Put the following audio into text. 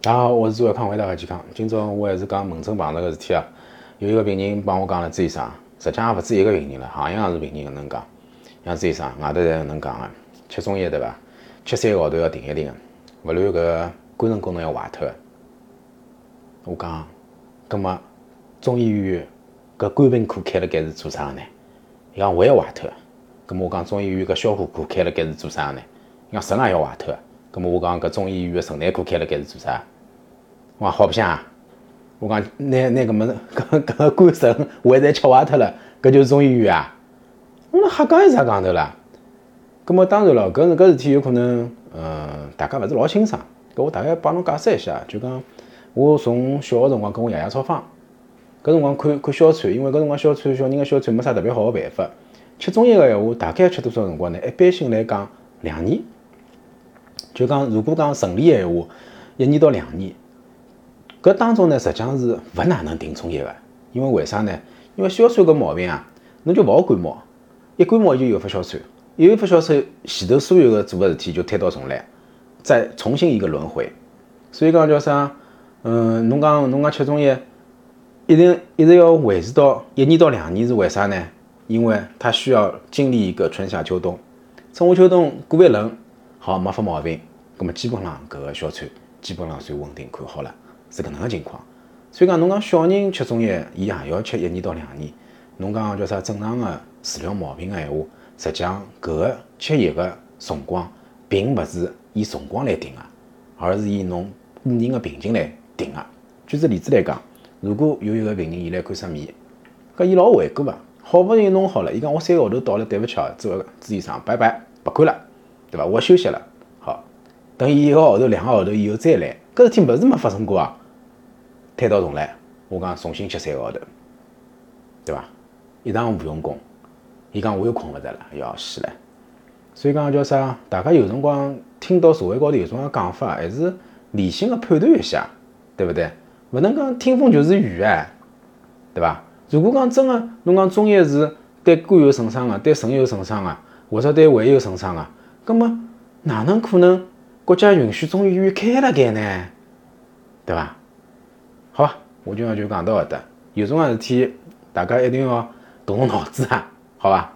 大家好，我是朱伟康，为大家健康。今朝我还是讲门诊碰着个事体啊，有一个病人帮我讲了，朱医生，实际上也勿止一个病人了，行样是病人搿能讲。像朱医生，外头侪能讲个，吃中药对伐？吃三个号头要停一停个，勿然搿肝肾功能要坏脱个。我讲，葛末中医院搿肝病科开了该是做啥个呢？伊讲胃要坏脱个。葛末我讲中医院搿消化科开了该是做啥个呢？伊讲肾也要坏脱。葛末我讲搿中医院个肾内科开了该是做啥？我讲好白相啊！我讲拿拿搿么搿搿个肝肾胃侪吃坏脱了，搿就是中医院啊！我那瞎讲有啥讲头啦？葛末当然了，搿搿事体有可能，嗯，大家勿是老清爽。搿我大概帮侬解释一下，就讲我从小个辰光跟我爷爷炒方，搿辰光看看哮喘，因为搿辰光哮喘小人个哮喘没啥特别好个办法，吃中药个闲话，大概吃多少辰光呢？一般性来讲，两年。就讲，如果讲顺利闲话，一年到两年，搿当中呢，实际上是勿哪能停中药个，因为为啥呢？因为哮喘搿毛病啊，侬就勿好感冒，一感冒就有发哮喘，一有发哮喘，前头所有个做个事体就推倒重来，再重新一个轮回。所以讲叫啥？嗯，侬讲侬讲吃中药，一定一直要维持到一年到两年是为啥呢？因为它需要经历一个春夏秋冬，春夏秋冬过一轮，好没发毛病。咁么基本上搿个哮喘基本上算稳定看好了，是搿能个情况。所以讲侬讲小人吃中药，伊也要吃一年到两年。侬讲叫啥正常个治疗毛病个闲话，实际上搿个吃药个辰光，并勿是以辰光来定个，而是以侬个人个病情来定个。举个例子来讲，如果有一个病人伊来看失眠，搿伊老顽固个，好不容易弄好了，伊讲我三个号头到了，对勿起哦，朱朱医生，拜拜，勿看了，对伐？我休息了。等伊一个号头、两个号头以后再来，搿事体勿是没发生过啊！推倒重来，我讲重新吃三个号头，对伐？一场无用功，伊讲我又困勿着了，要死了。所以讲叫啥？大家有辰光听到社会高头有种个讲法，还是理性个判断一下，对勿对？勿能讲听风就是雨哎，对伐？如果讲真个，侬讲中药是对肝有损伤个，对肾有损伤个，或者对胃有损伤个，葛末哪能可能？国家允许中医院开了该呢，对伐？好，我今朝就讲到搿搭。有种事体，大家一定要动动脑子啊，好伐？